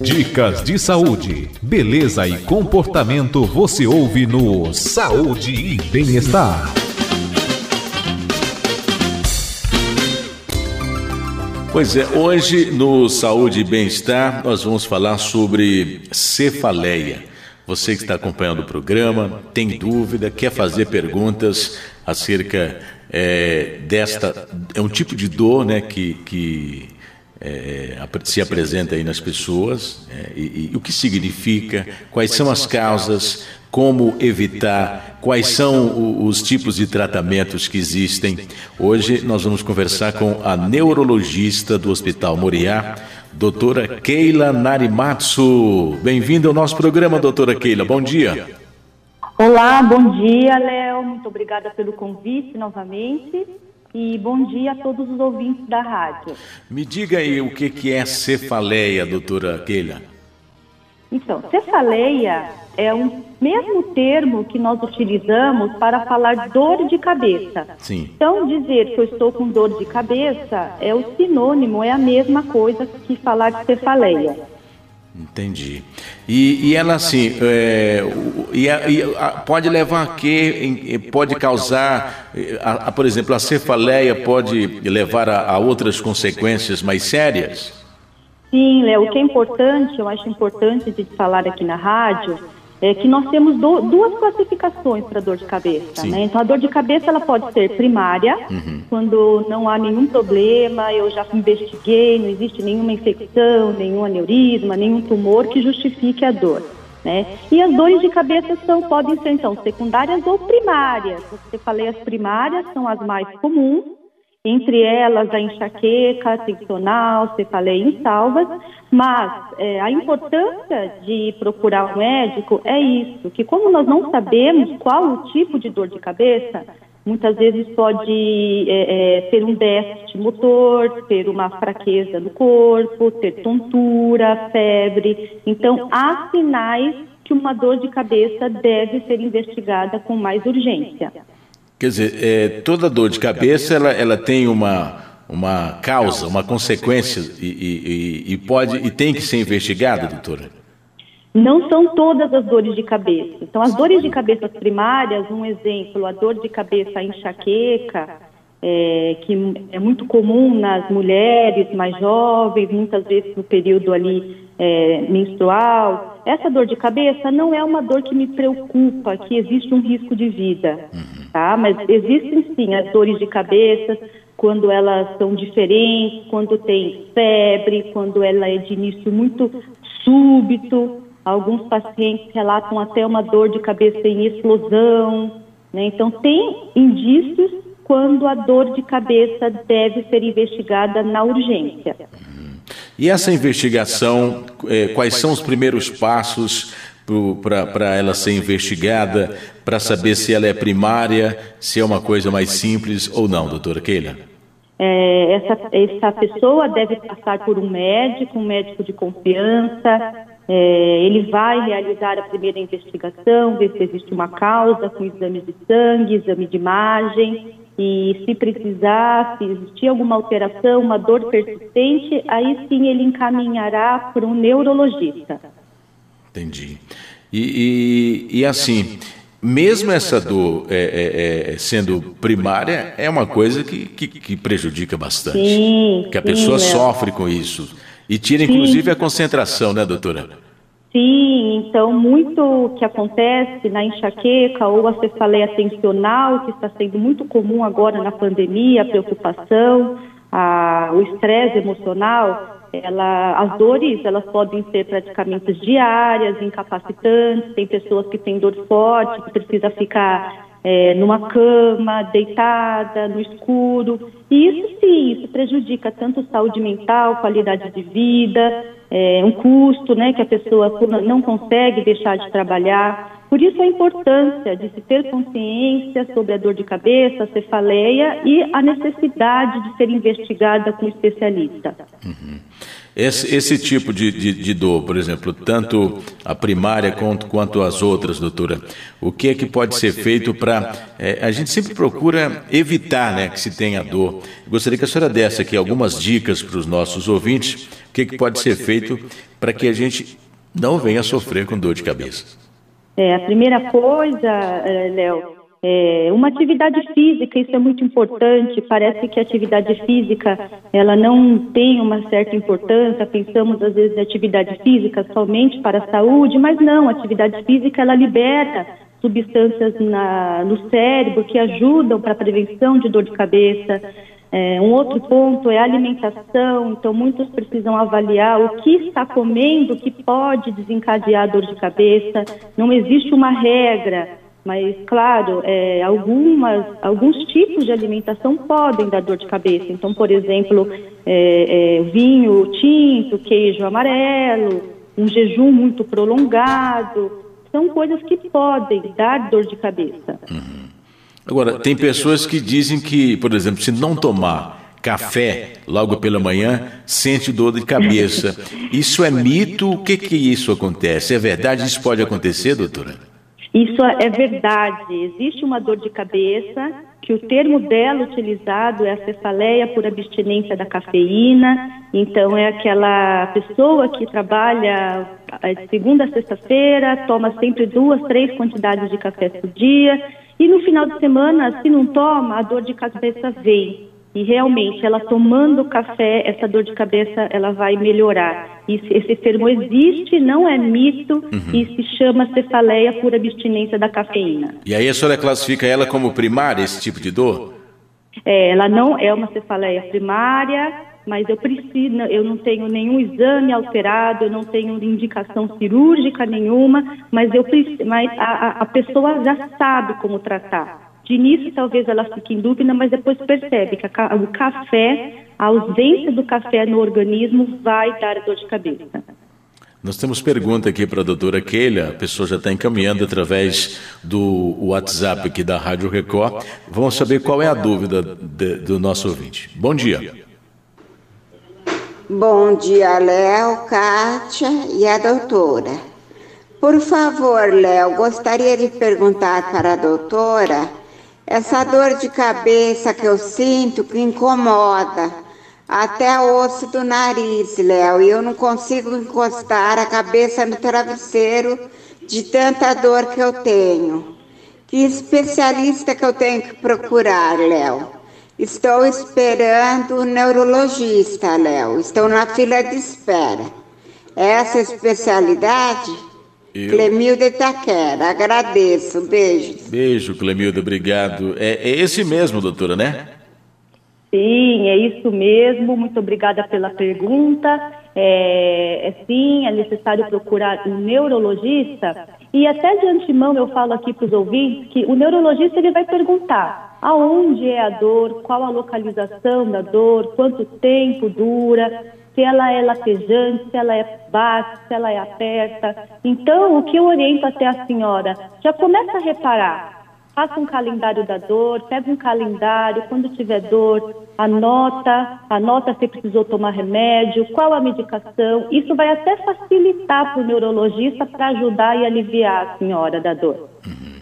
Dicas de saúde, beleza e comportamento você ouve no Saúde e Bem-Estar. Pois é, hoje no Saúde e Bem-Estar nós vamos falar sobre cefaleia. Você que está acompanhando o programa, tem dúvida, quer fazer perguntas acerca é, desta. É um tipo de dor né, que, que é, se apresenta aí nas pessoas é, e, e, o que significa, quais são as causas, como evitar, quais são os tipos de tratamentos que existem. Hoje nós vamos conversar com a neurologista do Hospital Moriá, doutora Keila Narimatsu. Bem-vinda ao nosso programa, doutora Keila. Bom dia. Olá, bom dia, Léo. Muito obrigada pelo convite novamente e bom dia a todos os ouvintes da rádio. Me diga aí o que, que é cefaleia, doutora Keila. Então, cefaleia é o mesmo termo que nós utilizamos para falar dor de cabeça. Sim. Então, dizer que eu estou com dor de cabeça é o sinônimo, é a mesma coisa que falar de cefaleia. Entendi. E, e ela assim, é, e, e pode levar a quê? Pode causar, a, a, por exemplo, a cefaleia pode levar a, a outras consequências mais sérias? Sim, Léo, o que é importante, eu acho importante de falar aqui na rádio, é que nós temos do, duas classificações para dor de cabeça. Né? Então, a dor de cabeça ela pode ser primária, uhum. quando não há nenhum problema, eu já investiguei, não existe nenhuma infecção, nenhum aneurisma, nenhum tumor que justifique a dor. Né? E as dores de cabeça são, podem ser, então, secundárias ou primárias. Você falei, as primárias são as mais comuns, entre elas a enxaqueca tensional, cefaleia em salvas, mas é, a importância de procurar um médico é isso, que como nós não sabemos qual o tipo de dor de cabeça, muitas vezes pode é, é, ter um déficit motor, ter uma fraqueza no corpo, ter tontura, febre. Então, há sinais que uma dor de cabeça deve ser investigada com mais urgência. Quer dizer, é, toda dor de cabeça ela, ela tem uma, uma causa, uma consequência e, e, e, pode e tem que ser investigada, doutora? Não são todas as dores de cabeça. Então, as dores de cabeça primárias, um exemplo, a dor de cabeça enxaqueca, é, que é muito comum nas mulheres mais jovens, muitas vezes no período ali é, menstrual. Essa dor de cabeça não é uma dor que me preocupa, que existe um risco de vida, uhum. Tá? Mas existem sim as dores de cabeça quando elas são diferentes, quando tem febre, quando ela é de início muito súbito. Alguns pacientes relatam até uma dor de cabeça em explosão. Né? Então, tem indícios quando a dor de cabeça deve ser investigada na urgência. E essa investigação, é, quais são os primeiros passos para ela ser investigada, para saber se ela é primária, se é uma coisa mais simples ou não, doutora Keila? É, essa, essa pessoa deve passar por um médico, um médico de confiança. É, ele vai realizar a primeira investigação, ver se existe uma causa com exames de sangue, exame de imagem e se precisar, se existir alguma alteração, uma dor persistente, aí sim ele encaminhará para um neurologista. Entendi. E, e, e assim, mesmo essa dor é, é, é, sendo primária, é uma coisa que, que, que prejudica bastante. Sim, que a pessoa sim, sofre com isso. E tira, inclusive, sim. a concentração, né, doutora? Sim, então muito que acontece na enxaqueca ou a cefaleia tensional, que está sendo muito comum agora na pandemia, a preocupação, a, o estresse emocional, ela, as dores elas podem ser praticamente diárias, incapacitantes, tem pessoas que têm dor forte, que precisa ficar é, numa cama, deitada, no escuro. E isso sim, isso prejudica tanto saúde mental, qualidade de vida, é, um custo né, que a pessoa não consegue deixar de trabalhar. Por isso a importância de se ter consciência sobre a dor de cabeça, cefaleia e a necessidade de ser investigada com um especialista. Uhum. Esse, esse tipo de, de, de, dor, por exemplo, tanto a primária quanto, quanto as outras, doutora, o que é que pode ser feito para. É, a gente sempre procura evitar né, que se tenha dor. Gostaria que a senhora desse aqui algumas dicas para os nossos ouvintes, o que, é que pode ser feito para que a gente não venha sofrer com dor de cabeça. É, a primeira coisa, eh, Léo, é, uma atividade física, isso é muito importante. Parece que a atividade física ela não tem uma certa importância. Pensamos às vezes em atividade física somente para a saúde, mas não. A atividade física ela libera substâncias na, no cérebro que ajudam para a prevenção de dor de cabeça. É, um outro ponto é a alimentação, então muitos precisam avaliar o que está comendo que pode desencadear dor de cabeça. Não existe uma regra, mas claro, é, algumas, alguns tipos de alimentação podem dar dor de cabeça. Então, por exemplo, é, é vinho tinto, queijo amarelo, um jejum muito prolongado, são coisas que podem dar dor de cabeça. Uhum. Agora, tem pessoas que dizem que, por exemplo, se não tomar café logo pela manhã, sente dor de cabeça. Isso é mito? O que que isso acontece? É verdade? Isso pode acontecer, doutora? Isso é verdade. Existe uma dor de cabeça que o termo dela utilizado é a cefaleia por abstinência da cafeína. Então é aquela pessoa que trabalha é, segunda a sexta-feira, toma sempre duas, três quantidades de café por dia e no final de semana, se não toma, a dor de cabeça vem. E realmente, ela tomando café, essa dor de cabeça, ela vai melhorar. E esse termo existe, não é mito, uhum. e se chama cefaleia por abstinência da cafeína. E aí a senhora classifica ela como primária, esse tipo de dor? É, ela não é uma cefaleia primária, mas eu preciso, eu não tenho nenhum exame alterado, eu não tenho indicação cirúrgica nenhuma, mas eu mas a, a pessoa já sabe como tratar. De início, talvez ela fique em dúvida, mas depois percebe que a, o café, a ausência do café no organismo vai dar dor de cabeça. Nós temos pergunta aqui para a doutora Keila, a pessoa já está encaminhando através do WhatsApp aqui da Rádio Record. Vamos saber qual é a dúvida de, do nosso ouvinte. Bom dia. Bom dia, Léo, Kátia e a doutora. Por favor, Léo, gostaria de perguntar para a doutora essa dor de cabeça que eu sinto que incomoda até o osso do nariz, Léo, e eu não consigo encostar a cabeça no travesseiro de tanta dor que eu tenho. Que especialista que eu tenho que procurar, Léo? Estou esperando o neurologista, Léo. Estou na fila de espera. Essa especialidade? Eu... Clemilda Itaquera, agradeço. Beijo. Beijo, Clemilda, obrigado. É, é esse mesmo, doutora, né? Sim, é isso mesmo. Muito obrigada pela pergunta. É, é, sim, é necessário procurar um neurologista. E até de antemão eu falo aqui para os ouvintes que o neurologista ele vai perguntar aonde é a dor, qual a localização da dor, quanto tempo dura, se ela é latejante, se ela é baixa, se ela é aperta. Então, o que eu oriento até a senhora, já começa a reparar faça um calendário da dor, pega um calendário, quando tiver dor, anota, anota se precisou tomar remédio, qual a medicação. Isso vai até facilitar para o neurologista para ajudar e aliviar a senhora da dor. Uhum.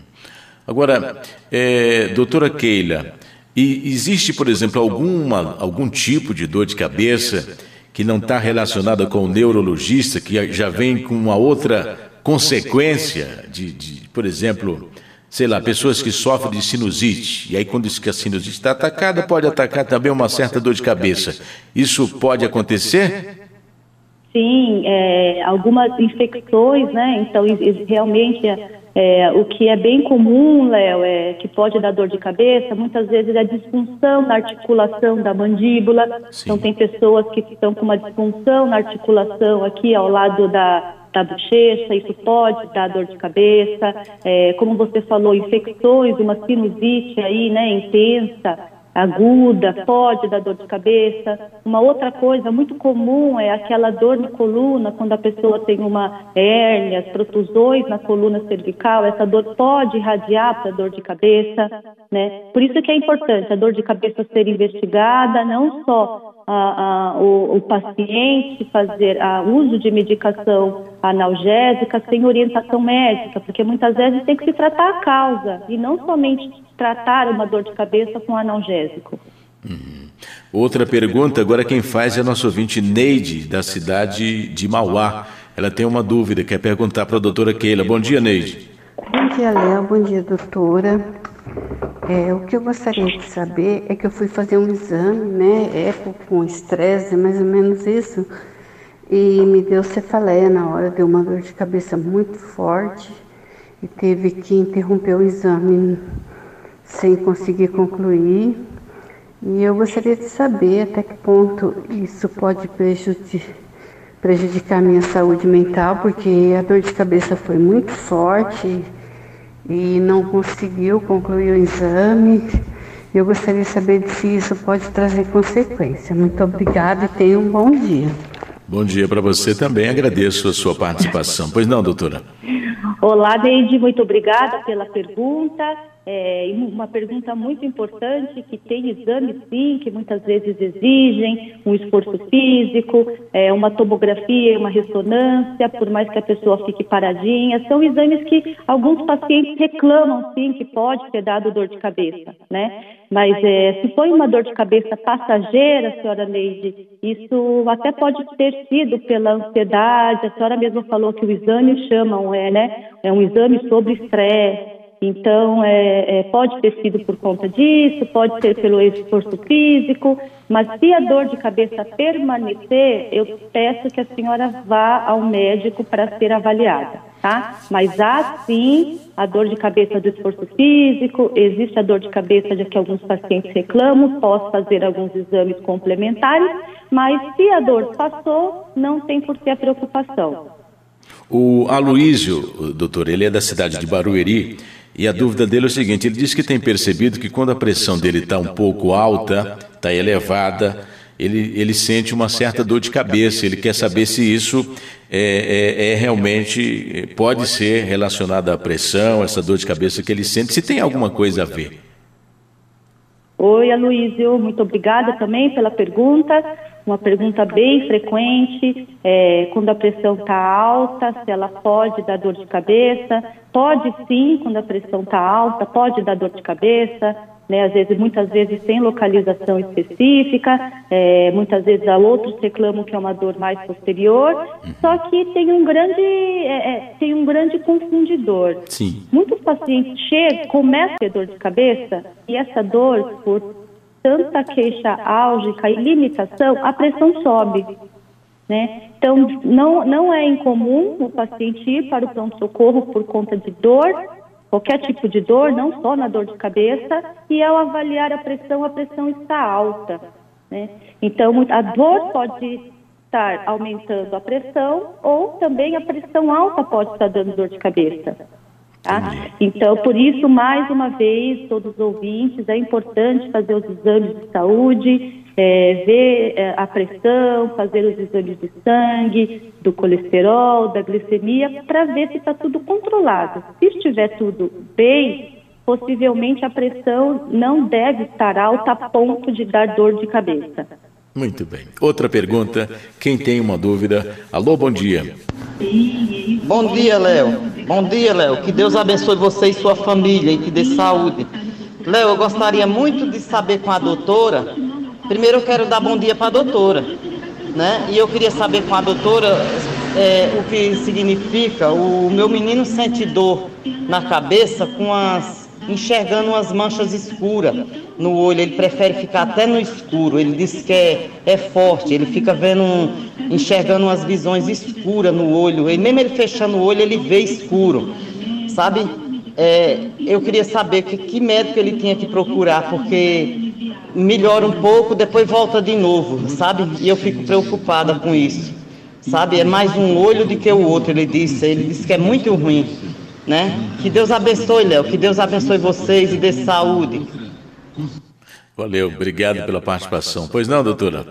Agora, é, doutora Keila, existe, por exemplo, alguma, algum tipo de dor de cabeça que não está relacionada com o neurologista, que já vem com uma outra consequência de, de por exemplo, sei lá, pessoas que sofrem de sinusite, e aí quando a sinusite está atacada, pode atacar também uma certa dor de cabeça. Isso pode acontecer? Sim, é, algumas infecções, né? Então, realmente, é, o que é bem comum, Léo, é que pode dar dor de cabeça, muitas vezes é disfunção na articulação da mandíbula. Sim. Então, tem pessoas que estão com uma disfunção na articulação aqui ao lado da, da bochecha, isso pode dar dor de cabeça. É, como você falou, infecções, uma sinusite aí, né, intensa, aguda, pode dar dor de cabeça. Uma outra coisa muito comum é aquela dor na coluna, quando a pessoa tem uma hérnia, protusões na coluna cervical, essa dor pode irradiar para dor de cabeça, né? Por isso que é importante a dor de cabeça ser investigada, não só a, a, o, o, paciente fazer a, uso de medicação analgésica sem orientação médica, porque muitas vezes tem que se tratar a causa e não somente tratar uma dor de cabeça com analgésico. Uhum. Outra pergunta, agora quem faz é a nossa ouvinte Neide, da cidade de Mauá. Ela tem uma dúvida, quer perguntar para a doutora Keila. Bom dia, Neide. Bom dia, Léo. Bom dia, doutora. É, o que eu gostaria de saber é que eu fui fazer um exame, né? É com estresse, mais ou menos isso. E me deu cefaleia na hora, deu uma dor de cabeça muito forte e teve que interromper o exame sem conseguir concluir. E eu gostaria de saber até que ponto isso pode prejudicar, prejudicar minha saúde mental, porque a dor de cabeça foi muito forte e não conseguiu concluir o exame. Eu gostaria de saber se isso pode trazer consequência. Muito obrigada e tenha um bom dia. Bom dia para você também. Agradeço a sua participação. Pois não, doutora? Olá, Deide. Muito obrigada pela pergunta. É uma pergunta muito importante que tem exames sim, que muitas vezes exigem um esforço físico, é, uma tomografia, uma ressonância, por mais que a pessoa fique paradinha. São exames que alguns pacientes reclamam sim que pode ter dado dor de cabeça, né? Mas é, se foi uma dor de cabeça passageira, senhora Neide, isso até pode ter sido pela ansiedade. A senhora mesma falou que o exame chamam, é, né? É um exame sobre estresse. Então, é, é, pode ter sido por conta disso, pode ser pelo esforço físico, mas se a dor de cabeça permanecer, eu peço que a senhora vá ao médico para ser avaliada, tá? Mas há sim a dor de cabeça do esforço físico, existe a dor de cabeça de que alguns pacientes reclamam, posso fazer alguns exames complementares, mas se a dor passou, não tem por que a preocupação. O Aloísio, doutor, ele é da cidade de Barueri. E a dúvida dele é o seguinte: ele diz que tem percebido que quando a pressão dele está um pouco alta, está elevada, ele, ele sente uma certa dor de cabeça. Ele quer saber se isso é, é, é realmente pode ser relacionado à pressão, essa dor de cabeça que ele sente, se tem alguma coisa a ver. Oi, Aloysio, muito obrigada também pela pergunta. Uma pergunta bem frequente, é, quando a pressão está alta, se ela pode dar dor de cabeça. Pode sim, quando a pressão está alta, pode dar dor de cabeça né? Às vezes, muitas vezes sem localização específica, é, muitas vezes a outros reclamam que é uma dor mais posterior, só que tem um grande, é, é, tem um grande confundidor. Sim. Muitos pacientes chegam, começam a ter dor de cabeça e essa dor, por tanta queixa álgica e limitação, a pressão sobe. Né? Então, não, não é incomum o paciente ir para o pronto-socorro por conta de dor, qualquer tipo de dor, não só na dor de cabeça, e ao avaliar a pressão, a pressão está alta. Né? Então, a dor pode estar aumentando a pressão ou também a pressão alta pode estar dando dor de cabeça. Tá? Então, por isso, mais uma vez, todos os ouvintes, é importante fazer os exames de saúde, é, ver é, a pressão, fazer os exames de sangue, do colesterol, da glicemia, para ver se está tudo controlado. Se estiver tudo bem, possivelmente a pressão não deve estar alta a ponto de dar dor de cabeça. Muito bem. Outra pergunta, quem tem uma dúvida? Alô, bom dia. Bom dia, Léo. Bom dia, Léo. Que Deus abençoe você e sua família e te dê saúde. Léo, eu gostaria muito de saber com a doutora Primeiro eu quero dar bom dia para a doutora, né? E eu queria saber com a doutora é, o que significa. O meu menino sente dor na cabeça com as enxergando umas manchas escuras no olho. Ele prefere ficar até no escuro. Ele diz que é, é forte. Ele fica vendo, enxergando umas visões escuras no olho. E mesmo ele fechando o olho, ele vê escuro, sabe? É, eu queria saber que, que médico ele tinha que procurar, porque melhora um pouco, depois volta de novo, sabe? E eu fico preocupada com isso, sabe? É mais um olho do que o outro, ele disse. Ele disse que é muito ruim, né? Que Deus abençoe, Léo, que Deus abençoe vocês e dê saúde. Valeu, obrigado pela participação. Pois não, doutora?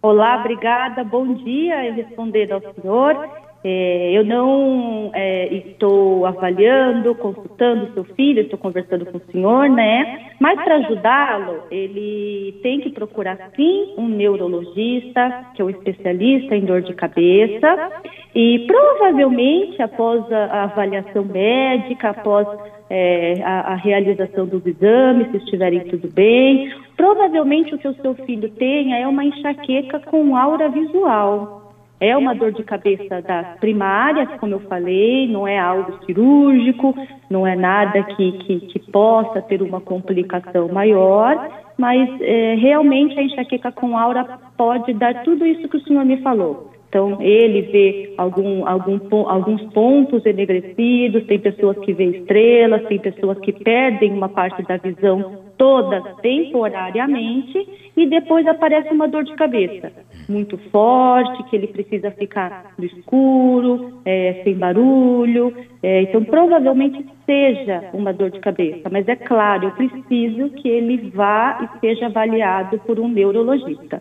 Olá, obrigada, bom dia em responder ao senhor. É, eu não é, estou avaliando, consultando seu filho, estou conversando com o senhor, né? Mas para ajudá-lo, ele tem que procurar sim um neurologista, que é um especialista em dor de cabeça, e provavelmente após a, avaliação médica, após é, a, a realização dos exames, se estiverem tudo bem, provavelmente o que o seu filho tenha é uma enxaqueca com aura visual. É uma dor de cabeça das primárias, como eu falei, não é algo cirúrgico, não é nada que, que, que possa ter uma complicação maior, mas é, realmente a enxaqueca com aura pode dar tudo isso que o senhor me falou. Então, ele vê algum, algum, alguns pontos enegrecidos, tem pessoas que vê estrelas, tem pessoas que perdem uma parte da visão toda temporariamente e depois aparece uma dor de cabeça muito forte, que ele precisa ficar no escuro, é, sem barulho. É, então, provavelmente seja uma dor de cabeça, mas é claro, eu preciso que ele vá e seja avaliado por um neurologista.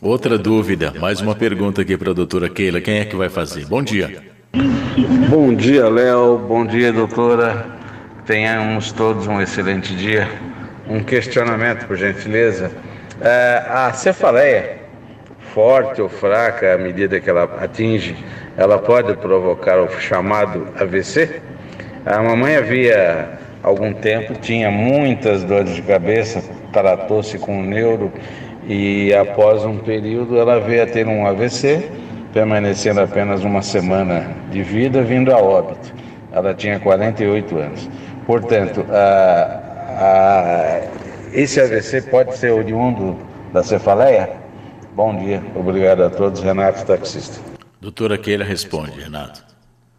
Outra dúvida, mais uma pergunta aqui para a doutora Keila. Quem é que vai fazer? Bom dia. Bom dia, Léo. Bom dia, doutora. Tenhamos todos um excelente dia. Um questionamento, por gentileza. É, a cefaleia, forte ou fraca, à medida que ela atinge, ela pode provocar o chamado AVC? A mamãe havia algum tempo tinha muitas dores de cabeça, tratou-se com neuro e após um período ela veio a ter um AVC, permanecendo apenas uma semana de vida, vindo a óbito. Ela tinha 48 anos. Portanto, a, a, esse AVC pode ser oriundo da cefaleia? Bom dia, obrigado a todos. Renato, taxista. Doutora Keila responde, Renato.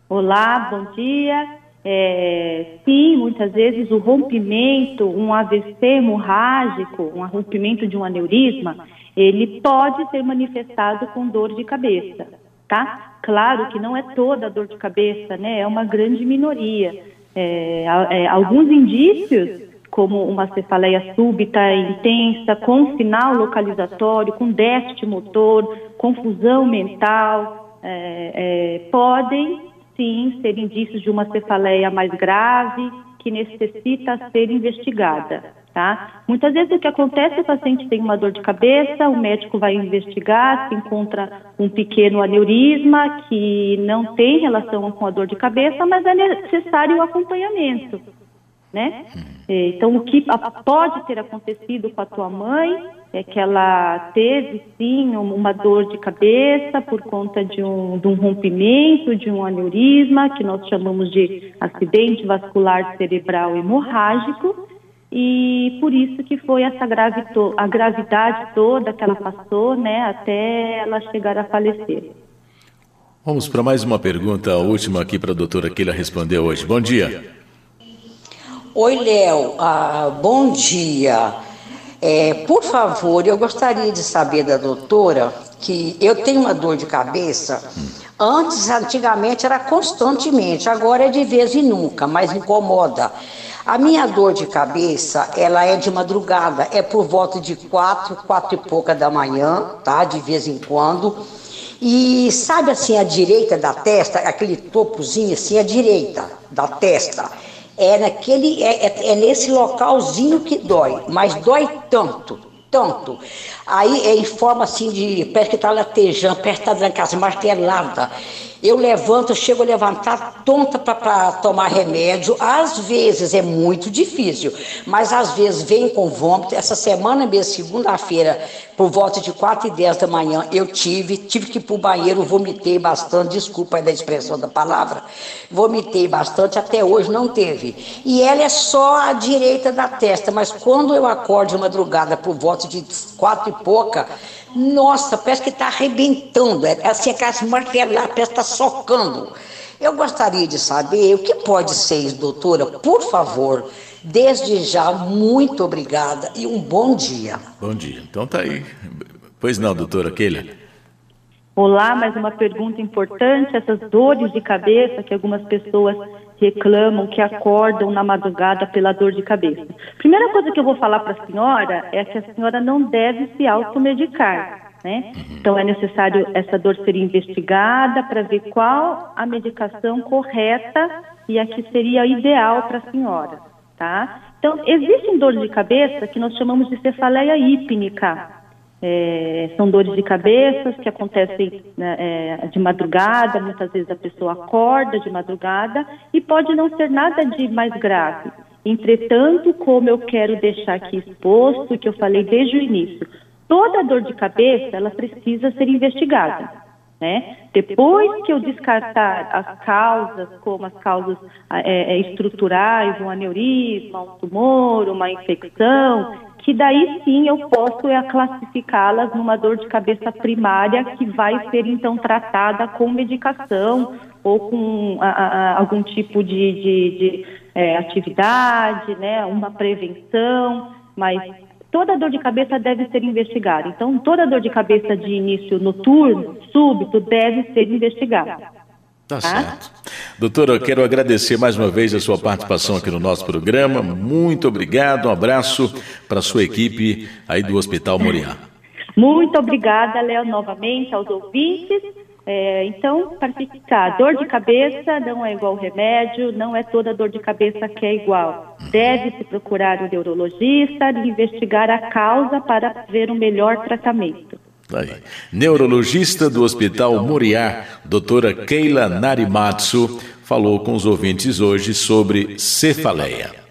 Olá, bom dia. É, sim, muitas vezes o rompimento, um AVC hemorrágico, um rompimento de um aneurisma, ele pode ser manifestado com dor de cabeça, tá? Claro que não é toda a dor de cabeça, né? É uma grande minoria. É, é, alguns indícios, como uma cefaleia súbita intensa, com sinal localizatório, com déficit motor, confusão mental, é, é, podem sim ser indícios de uma cefaleia mais grave que necessita ser investigada. Tá? Muitas vezes o que acontece, o paciente tem uma dor de cabeça, o médico vai investigar, se encontra um pequeno aneurisma que não tem relação com a dor de cabeça, mas é necessário o acompanhamento. Né? Hum. Então, o que pode ter acontecido com a tua mãe é que ela teve sim uma dor de cabeça por conta de um, de um rompimento, de um aneurisma, que nós chamamos de acidente vascular cerebral hemorrágico, e por isso que foi essa a gravidade toda que ela passou, né, até ela chegar a falecer. Vamos para mais uma pergunta, a última aqui para a doutora Keila responder hoje. Bom dia. Oi, Léo. Ah, bom dia. É, por favor, eu gostaria de saber da doutora que eu tenho uma dor de cabeça. Antes, antigamente, era constantemente, agora é de vez em nunca, mas incomoda. A minha dor de cabeça, ela é de madrugada, é por volta de quatro, quatro e pouca da manhã, tá? De vez em quando. E sabe assim, a direita da testa, aquele topozinho assim, a direita da testa é naquele é, é, é, nesse localzinho que dói, mas dói tanto, tanto. Aí é em forma assim de parece que está latejando, parece que está dando aquelas marteladas. Eu levanto, eu chego a levantar tonta para tomar remédio. Às vezes é muito difícil, mas às vezes vem com vômito. Essa semana mesmo, segunda-feira, por volta de 4 e 10 da manhã, eu tive, tive que ir para o banheiro, vomitei bastante, desculpa aí da expressão da palavra, vomitei bastante, até hoje não teve. E ela é só a direita da testa, mas quando eu acordo de madrugada por volta de quatro e pouca, nossa, parece que está arrebentando, é assim, aquelas marteladas, parece que está socando. Eu gostaria de saber o que pode ser isso, doutora, por favor. Desde já, muito obrigada e um bom dia. Bom dia. Então tá aí. Pois não, doutora Keila? Olá, mais uma pergunta importante. Essas dores de cabeça que algumas pessoas reclamam, que acordam na madrugada pela dor de cabeça. Primeira coisa que eu vou falar para a senhora é que a senhora não deve se automedicar. Né? Então é necessário essa dor ser investigada para ver qual a medicação correta e a que seria ideal para a senhora. Tá? Então, existem dores de cabeça que nós chamamos de cefaleia hípnica. É, são dores de cabeça que acontecem né, é, de madrugada, muitas vezes a pessoa acorda de madrugada e pode não ser nada de mais grave. Entretanto, como eu quero deixar aqui exposto, que eu falei desde o início, toda dor de cabeça ela precisa ser investigada. Né? Depois que eu descartar as causas, como as causas é, é, estruturais, um aneurisma, um tumor, uma infecção, que daí sim eu posso é, classificá-las numa dor de cabeça primária que vai ser então tratada com medicação ou com a, a, algum tipo de, de, de é, atividade, né, uma prevenção, mas toda dor de cabeça deve ser investigada. Então, toda dor de cabeça de início noturno, súbito, deve ser investigada. Tá, tá certo. Doutora, eu quero agradecer mais uma vez a sua participação aqui no nosso programa. Muito obrigado, um abraço para a sua equipe aí do Hospital Moriá. Muito obrigada, Léo, novamente aos ouvintes. É, então, para fixar, dor de cabeça não é igual remédio, não é toda dor de cabeça que é igual. Deve-se procurar o neurologista e investigar a causa para ver o melhor tratamento. Aí. Neurologista do Hospital Moriá, doutora Keila Narimatsu, falou com os ouvintes hoje sobre cefaleia.